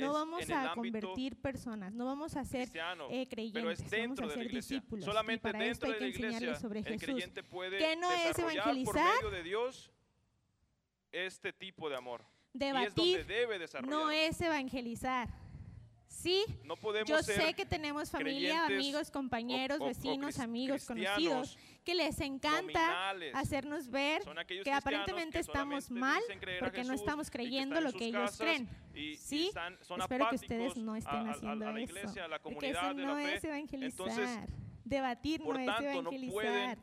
no vamos a convertir personas, no vamos a ser eh, pero es creyentes, vamos dentro a de la ser iglesia. discípulos. Solamente y para dentro esto hay de que la enseñarles iglesia sobre el Jesús. creyente puede ¿Qué no es desarrollar por evangelizar? medio de Dios este tipo de amor. y es Debatir donde debe desarrollar. no es evangelizar. Sí, No podemos yo sé que tenemos familia, amigos, compañeros, o- vecinos, amigos, conocidos, que les encanta nominales. hacernos ver Son que aparentemente que estamos mal porque no estamos creyendo lo que ellos creen. y- y Sí, están- son espero que ustedes no estén a- a- haciendo a la eso. iglesia, la porque eso no es evangelizar. Entonces, Debatir no es no evangelizar.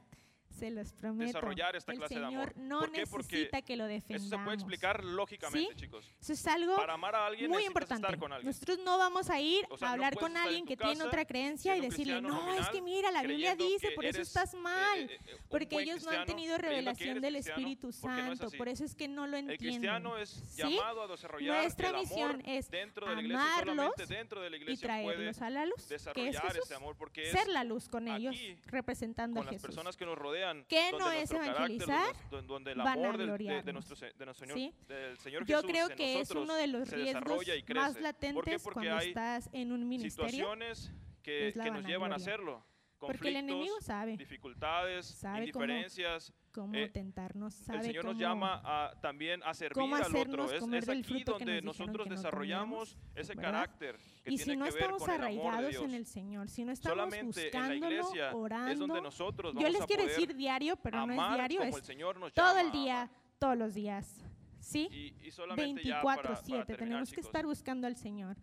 Se los prometo. desarrollar esta El clase de Señor amor. no ¿Por qué? Porque necesita que lo Eso defendamos. se puede explicar lógicamente, ¿Sí? chicos. Eso es algo Para amar a alguien muy importante. estar con alguien. Nosotros no vamos a ir O sea, a no hablar puedes con alguien que tiene otra creencia y decirle, no, es nominal, que mira, la Biblia dice, por eso estás eh, mal. eh, eh, porque ellos no han tenido revelación del Espíritu no es Santo. así. por eso es que no lo El entienden. cristiano es ¿Sí? llamado a desarrollar Nuestra el amor misión es dentro de la iglesia y amarlos solamente dentro de la y iglesia puede traerlos a la luz, que es Jesús. ese amor porque es Ser la luz con ellos, representando a las Jesús. personas que nos rodean, ¿Qué no es evangelizar? donde, donde el Van a amor del, de, nuestro, de nuestro Señor, ¿Sí? del Señor Yo creo en que es uno de los riesgos más ¿Por qué? latentes Porque cuando hay estás en un ministerio. situaciones que, es que nos llevan a hacerlo. Porque el enemigo sabe dificultades, Sabe cómo- indiferencias. cómo eh, tentarnos, sabe el Señor nos cómo- llama a, también a servir cómo al otro. Es, es aquí fruto que donde nos nosotros que no desarrollamos comiéramos, ese ¿verdad? carácter que Y tiene si no que ver estamos con arraigados en el Señor, si no estamos Solamente en la buscándolo, iglesia orando, es donde nosotros yo vamos les a quiero decir diario, pero no es diario, es el Señor nos todo llama el día, todos los días. ¿Sí? Y, y solamente ya para, para 24/7 terminar, tenemos que chicos, estar buscando al Señor.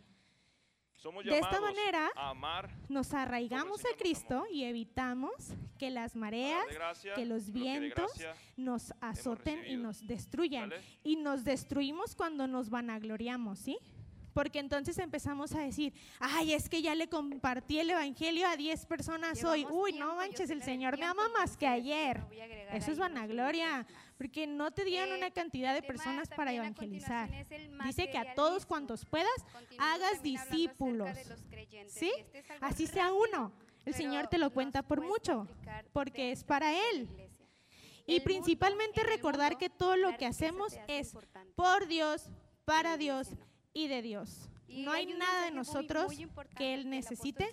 Somos de esta manera, a amar, Nos arraigamos a Cristo y evitamos que las mareas, gracia, que los lo que de vientos nos azoten y nos destruyan. ¿Sale? Y nos destruimos cuando nos vanagloriamos, ¿sí? Porque entonces empezamos a decir, ay, es que ya le compartí el Evangelio a 10 personas hoy. Uy, tiempo, no manches, el Señor me ama más que ayer. Eso es vanagloria, porque no te dieron Eh, una cantidad de personas para evangelizar. Dice que a todos cuantos puedas, hagas discípulos. ¿Sí? este es Así sea uno. El Señor te lo cuenta por mucho, porque es para Él. Y principalmente recordar que todo lo que hacemos es por Dios, para Dios. Y de Dios. Y No hay nada de muy- nosotros muy que Él necesite.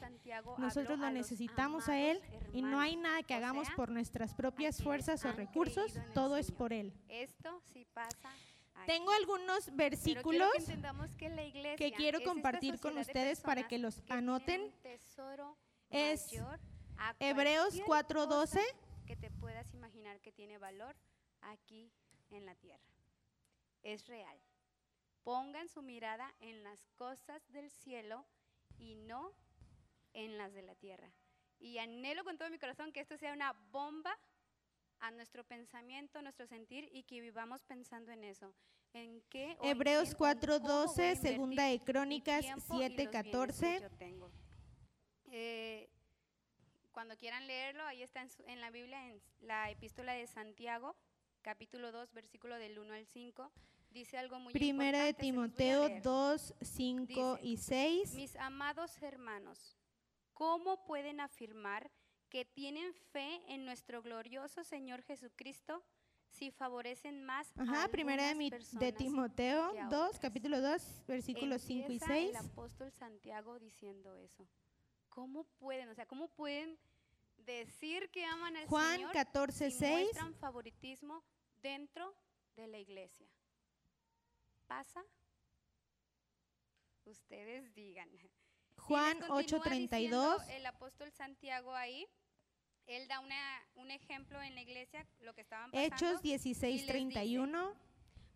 Nosotros lo necesitamos a Él y no hay nada que o hagamos por nuestras propias fuerzas o recursos, todo es por Él. Esto sí pasa. aquí. Tengo algunos versículos que quiero compartir con ustedes para que los que anoten. Es Hebreos cualquier 4:12. cosa que te puedas imaginar que tiene valor aquí en la tierra. Es real. Pongan su mirada en las cosas del cielo y no en las de la tierra. Y anhelo con todo mi corazón que esto sea una bomba a nuestro pensamiento, a nuestro sentir y que vivamos pensando en eso. En qué Hebreos quién o en cómo voy a 4:12, segunda de Crónicas tiempo y los bienes que 7:14. yo tengo. Eh, cuando quieran leerlo, ahí está en, su- en la Biblia, en la epístola de Santiago, capítulo 2, versículo del 1 al 5, dice algo muy Primera de a Timoteo leer. 2, 5 Dice, y 6. Mis amados hermanos, ¿cómo pueden afirmar que tienen fe en nuestro glorioso Señor Jesucristo si favorecen más a Ajá, primera de, mi- de Timoteo que a 2, otras? capítulo 2, versículos 5 y Empieza 6. El apóstol Santiago diciendo eso. ¿Cómo pueden, o sea, cómo pueden decir que aman al Juan Señor 14, si 6. muestran favoritismo dentro de la iglesia? ¿Pasa? Ustedes digan. Juan continúa 8, diciendo 32. El apóstol Santiago ahí, él da una, un ejemplo en la iglesia, lo que estaban pasando. Hechos y 16, les 31.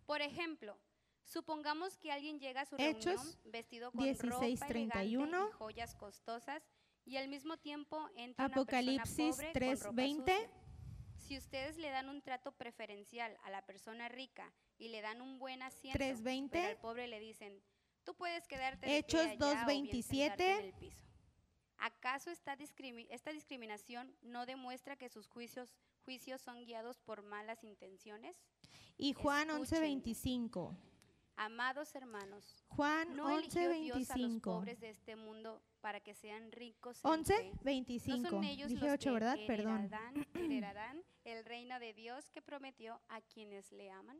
Por ejemplo, supongamos que alguien llega a su Hechos reunión vestido con 16, ropa 31. elegante y joyas costosas y al mismo tiempo entra Apocalipsis una persona pobre 3, con ropa 20. sucia si ustedes le dan un trato preferencial a la persona rica y le dan un buen asiento, pero al pobre le dicen, tú puedes quedarte Hechos allá en el piso. ¿Acaso esta, esta, discriminación no demuestra que sus juicios, son guiados por malas intenciones? Y Juan 11:25. Amados hermanos, Juan no 11, eligió Dios a los pobres de este mundo para que sean ricos. 11, ellos Dije los ¿verdad? Perdón. el reino de Dios que prometió a quienes le aman.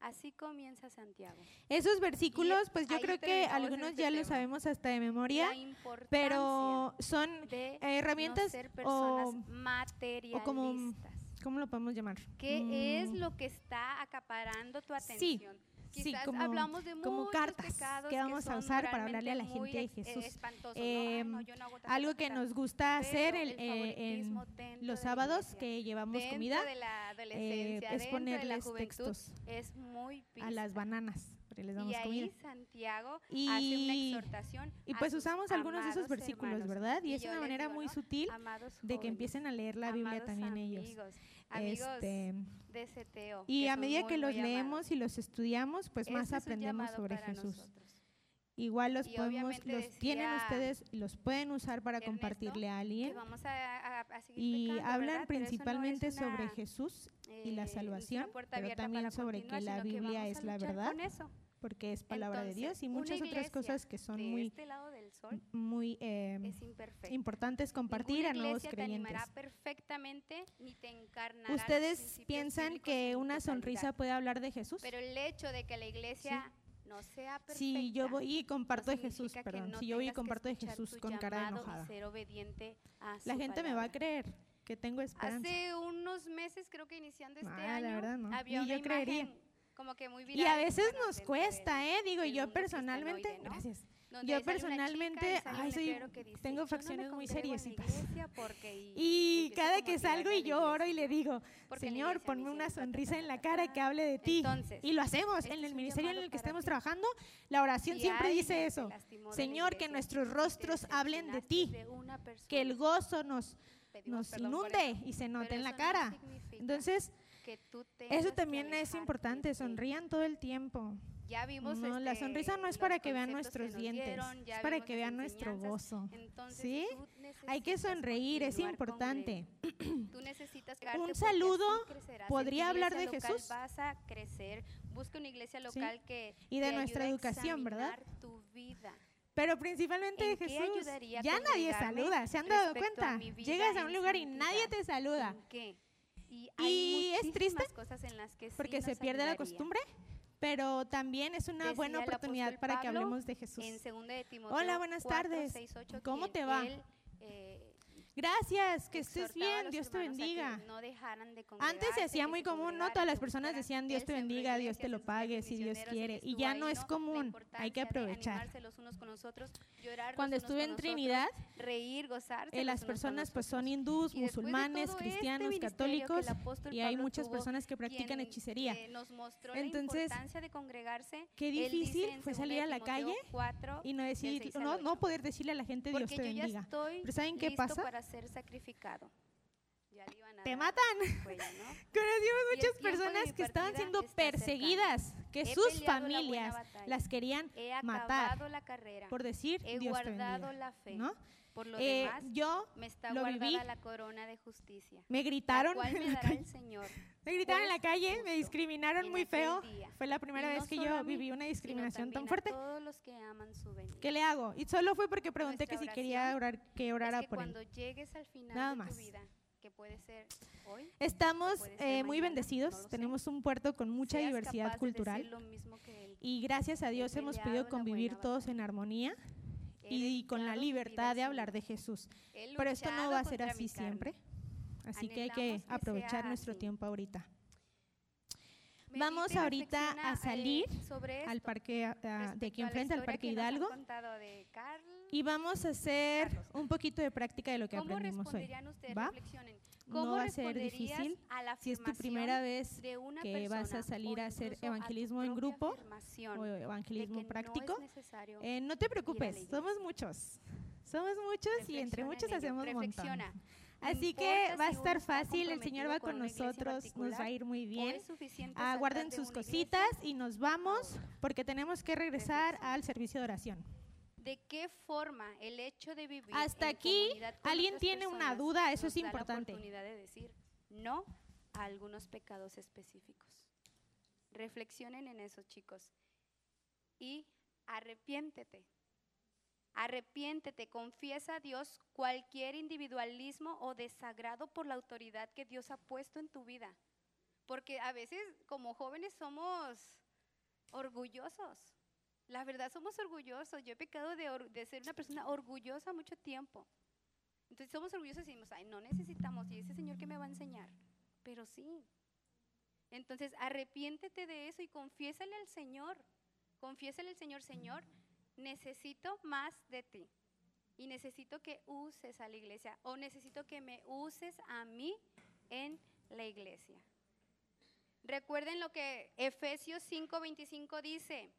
Así comienza Santiago. Esos versículos, pues yo creo que algunos este ya los sabemos hasta de memoria, pero son eh, herramientas o, como, ¿Cómo lo podemos llamar? ¿Qué es mm. lo que está acaparando tu atención? Sí Sí, como, como cartas que vamos a usar para hablarle a la gente de Jesús. Eh, algo que nos gusta hacer en los sábados que llevamos comida eh, es ponerles de textos a las bananas. Les damos y ahí comida. Y, pues usamos algunos de esos versículos, ¿verdad? Y, es una manera muy sutil de que empiecen a leer la Biblia también amigos, ellos. Este, de CTO, Y a medida que los leemos y los estudiamos, pues más aprendemos sobre Jesús. Igual los podemos, los tienen ustedes, los pueden usar para compartirle a alguien. Y hablan principalmente sobre Jesús y la salvación, pero también sobre que la Biblia es la verdad, porque es palabra de Dios y muchas otras cosas que son muy sol. Muy eh, es compartir a nuevos creyentes. ¿Ustedes piensan que una sonrisa puede hablar de Jesús? Sí. Si yo voy y comparto de Jesús, perdón, si yo voy y comparto de Jesús con cara de enojada, la gente me va a creer que tengo esperanza. Hace unos meses, creo que iniciando este ah, año, no. y yo creería. como que muy. Y a veces nos cuesta, ¿eh? Digo, yo personalmente, gracias. Yo personalmente tengo facciones muy seriecitas. Y, cada que salgo y yo oro y le digo, Señor, ponme una sonrisa en la cara que hable de ti. Y lo hacemos. En el ministerio en el que estemos trabajando, la oración siempre dice eso. Señor, que nuestros rostros hablen de ti. Que el gozo nos, nos inunde y se note en la cara. Entonces, eso también es importante. Sonrían todo el tiempo. No, la sonrisa no es para que vean nuestros dientes, es para que vean nuestro gozo. Entonces, ¿Sí? Hay que sonreír, es importante. Un saludo podría hablar de Jesús. Vas a crecer, busca una iglesia local que y de nuestra educación, ¿verdad? Pero principalmente de Jesús. Ya nadie saluda, se han dado cuenta. Llegas a un lugar y nadie te saluda. Qué? Y, es triste porque se pierde la costumbre pero también es una buena oportunidad para que hablemos de Jesús. Hola, buenas tardes. 6, 8, ¿Cómo te va? Gracias, que estés bien, Dios te bendiga. Antes se hacía muy común, ¿no? Todas las personas decían, Dios te bendiga, Dios te lo pague, si Dios quiere. Y ya no es común, hay que aprovechar. Cuando estuve en Trinidad, reír, gozarse. Eh, las personas pues son hindús, musulmanes, cristianos, católicos, y hay muchas personas que practican hechicería. Entonces, qué difícil fue salir a la calle y no, decir, no, no poder decirle a la gente Dios te bendiga. Pero ¿saben qué pasa? ser sacrificado te matan. Pues ¿no? Conocimos muchas personas que estaban siendo perseguidas, que He sus familias la las querían He matar. La carrera. Por decir, He Dios guardado te la fe. ¿no? Por lo eh, demás, yo me está lo viví. la corona de justicia. Me gritaron. La me, el Señor? me gritaron en la calle, me discriminaron muy feo. Día. Fue la primera vez que yo mí, viví una discriminación tan fuerte. Todos los que aman su ¿Qué le hago? Y solo fue porque pregunté Nuestra que si quería orar, que orara es que por cuando él. Llegues al final Nada de tu más. Vida, puede ser hoy. Estamos eh, muy bendecidos, tenemos un puerto con mucha diversidad cultural y gracias a Dios hemos podido convivir todos en armonía y con la libertad de hablar de Jesús. Pero esto no va a ser así siempre, así que hay que aprovechar nuestro tiempo ahorita. Vamos ahorita a salir eh, al parque ah, de aquí enfrente, al parque Hidalgo, y vamos a hacer un poquito de práctica de lo que aprendimos hoy. ¿va? No va a ser difícil si es tu primera vez que vas a salir a hacer evangelismo en grupo o evangelismo práctico. Eh, no, te preocupes, somos muchos. Somos muchos y entre muchos hacemos un montón. Así que va a estar fácil, el Señor va con nosotros, nos va a ir muy bien. Aguarden ah, sus cositas y nos vamos porque tenemos que regresar al servicio de oración. ¿De qué forma el hecho de vivir Hasta en aquí, comunidad con ¿alguien tiene una duda? Eso es da la importante. oportunidad de decir no a algunos pecados específicos. Reflexionen en eso, chicos. Y arrepiéntete. Arrepiéntete, confiesa a Dios cualquier individualismo o desagrado por la autoridad que Dios ha puesto en tu vida. Porque a veces como jóvenes somos orgullosos. La verdad somos orgullosos. Yo he pecado de, de ser una persona orgullosa mucho tiempo. Entonces somos orgullosos y decimos, ay, no necesitamos, y ese Señor que me va a enseñar. Pero sí. Entonces arrepiéntete de eso y confiésale al Señor. Confiésale al Señor, Señor, necesito más de ti. Y necesito que uses a la iglesia o necesito que me uses a mí en la iglesia. Recuerden lo que Efesios 5:25 dice.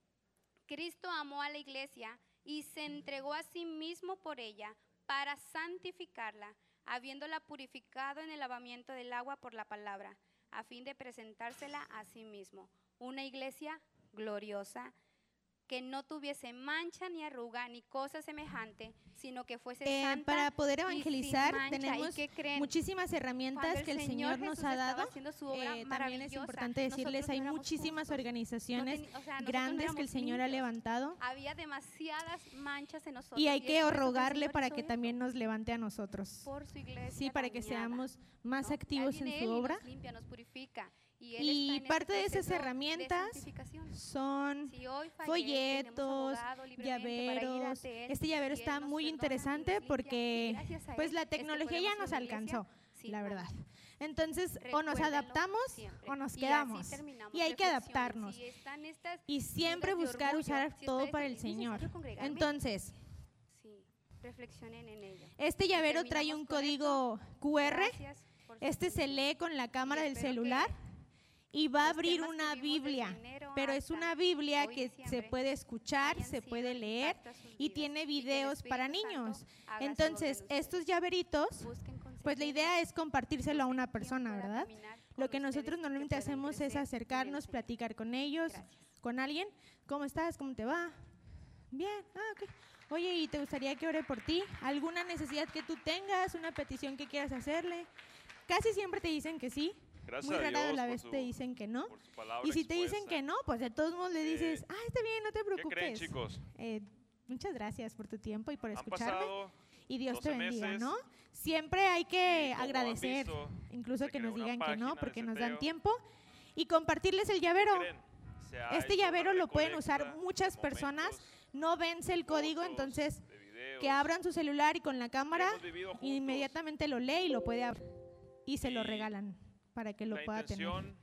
Cristo amó a la iglesia y se entregó a sí mismo por ella para santificarla, habiéndola purificado en el lavamiento del agua por la palabra, a fin de presentársela a sí mismo. Una iglesia gloriosa, que no tuviese mancha ni arruga ni cosa semejante, sino que fuese Eh, santa para poder y sin evangelizar mancha. ¿Y tenemos creen? muchísimas herramientas el que el Señor nos ha dado. su obra Eh, también es importante decirles, nosotros hay no muchísimas justos, no organizaciones teni- o sea, no grandes que el Señor ha limpios. levantado Había demasiadas manchas en nosotros. y hay es que rogarle para que también nos levante a nosotros. por su iglesia Sí, para que seamos más ¿no? activos en su Él y obra. Nos limpia, nos purifica. Y, parte de esas herramientas. Son Si folletos, abogado llaveros. él, Este llavero está muy interesante porque pues la tecnología ya nos alcanzó, la verdad. Entonces, o nos adaptamos siempre. o nos quedamos. Y hay que adaptarnos. Estas Y siempre buscar orgullo, usar si todo para el dicen, "¿Es Señor. necesario congregarme?". Entonces, Sí, reflexionen en ello. este llavero trae un código QR. Gracias Este se lee con la cámara del celular y va a abrir una Biblia. Pero es una Biblia que se puede escuchar, se puede de leer y tiene videos para niños. Entonces, estos llaveritos, pues la idea es compartírselo a una persona, ¿verdad? Lo que nosotros normalmente hacemos es acercarnos, platicar con ellos, con alguien. ¿Cómo estás? ¿Cómo te va? Bien, ah, ok. Oye, ¿y te gustaría que ore por ti? ¿Alguna necesidad que tú tengas? ¿Una petición que quieras hacerle? Casi siempre te dicen que sí. Gracias Muy a rara Dios la vez su- te dicen que no. Y si te dicen que no, pues de todos modos le dices, Eh, ah, está bien, no te ¿Qué preocupes. creen, chicos? Eh, muchas gracias por tu tiempo y por escucharme. Y Dios te 12 bendiga, meses, ¿no? Siempre hay que agradecer, visto, incluso que nos digan que no, porque nos dan tiempo. Y compartirles el llavero. Este llavero lo pueden usar muchas personas. momentos, No vence el código, entonces que abran su celular y con la cámara inmediatamente lo lee y lo puede abrir. Y se lo regalan para que lo La pueda tener.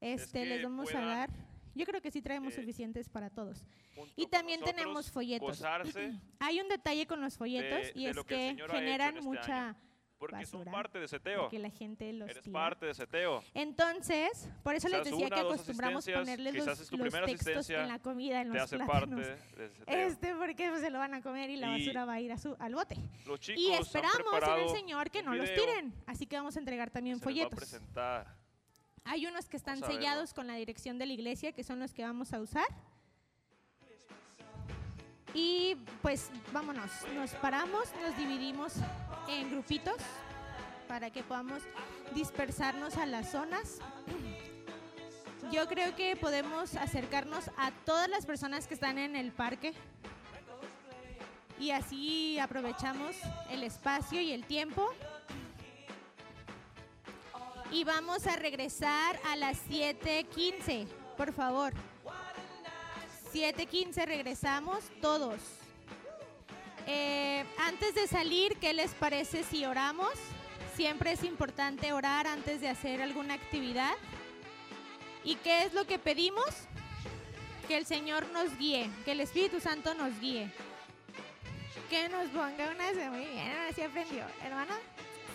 Este, que les vamos a dar. Yo creo que sí traemos eh, suficientes para todos. Y también nosotros, tenemos folletos. Gozarse Hay un detalle con los folletos de- y de es que generan en este mucha año, porque son basura, parte de Seteo. porque la gente los Eres tira. parte de Seteo. Entonces, por eso les Quizás decía una, que acostumbramos ponerles los, es tu los textos en la comida, en Te los hace plátanos. parte de Seteo. Este, porque pues, se lo van a comer y la Y basura va a ir a su, al bote. Los chicos Y han esperamos en el Señor que no los tiren. Así que vamos a entregar también les folletos. presentar. Hay unos que están sellados con la dirección de la iglesia, que son los que vamos a usar. Y pues vámonos, nos paramos, nos dividimos en grupitos para que podamos dispersarnos a las zonas. Yo creo que podemos acercarnos a todas las personas que están en el parque y así aprovechamos el espacio y el tiempo. Y vamos a regresar a las 7:15, por favor. 7:15 regresamos todos. Eh, antes de salir, ¿qué les parece si oramos? Siempre es importante orar antes de hacer alguna actividad. ¿Y qué es lo que pedimos? Que el Señor nos guíe, que el Espíritu Santo nos guíe. Que nos ponga una... Muy bien, ahora sí aprendió, hermano.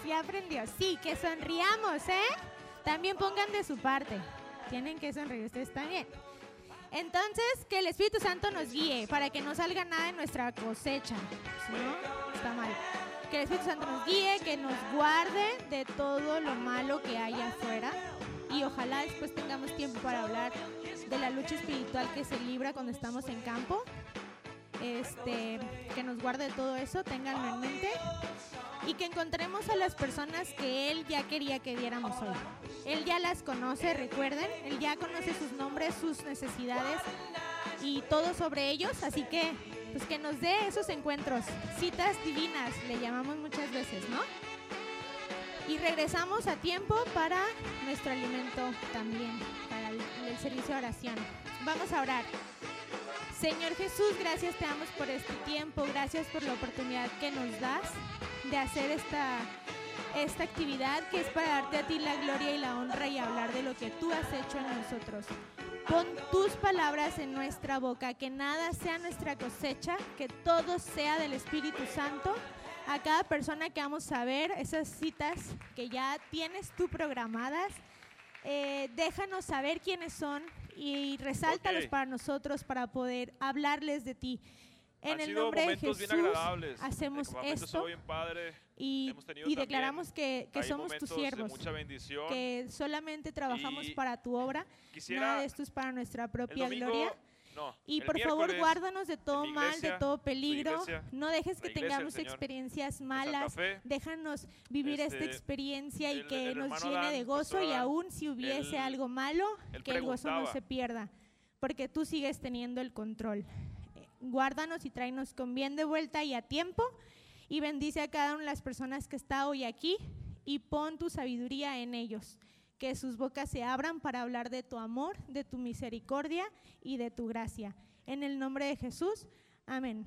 Sí aprendió. Sí, que sonriamos, ¿eh? También pongan de su parte. Tienen que sonreír ustedes también. Entonces, que el Espíritu Santo nos guíe para que no salga nada de nuestra cosecha. Si no, está mal. Que el Espíritu Santo nos guíe, que nos guarde de todo lo malo que hay afuera. Y ojalá después tengamos tiempo para hablar de la lucha espiritual que se libra cuando estamos en campo. Este, que nos guarde todo eso, ténganlo en mente. Y que encontremos a las personas que Él ya quería que viéramos hoy. Él ya las conoce, recuerden, Él ya conoce sus nombres, sus necesidades y todo sobre ellos, así que pues que nos dé esos encuentros, citas divinas, le llamamos muchas veces, ¿no? Y regresamos a tiempo para nuestro alimento también, para el, el servicio de oración. Vamos a orar. Señor Jesús, gracias te damos por este tiempo, gracias por la oportunidad que nos das de hacer esta, esta actividad que es para darte a ti la gloria y la honra y hablar de lo que tú has hecho en nosotros. Pon tus palabras en nuestra boca, que nada sea nuestra cosecha, que todo sea del Espíritu Santo. A cada persona que vamos a ver, esas citas que ya tienes tú programadas, eh, déjanos saber quiénes son y resáltalos Ok. para nosotros para poder hablarles de ti. En Han el nombre de Jesús hacemos esto bien padre. y, y declaramos que, que somos tus siervos, que solamente trabajamos para tu obra, nada de esto es para nuestra propia gloria. No, Y el por favor, guárdanos de todo mi mal, iglesia, de todo peligro. iglesia, no dejes que iglesia tengamos Señor experiencias malas. Fe, Déjanos vivir esta Este, experiencia y el- que el nos llene de Adán, gozo pastor y aún si hubiese él- algo malo, que el gozo no se pierda, porque tú sigues teniendo el control. Eh, Guárdanos y tráenos con bien de vuelta y a tiempo y bendice a cada una de las personas que está hoy aquí y pon tu sabiduría en ellos. Que sus bocas se abran para hablar de tu amor, de tu misericordia y de tu gracia. En el nombre de Jesús, amén.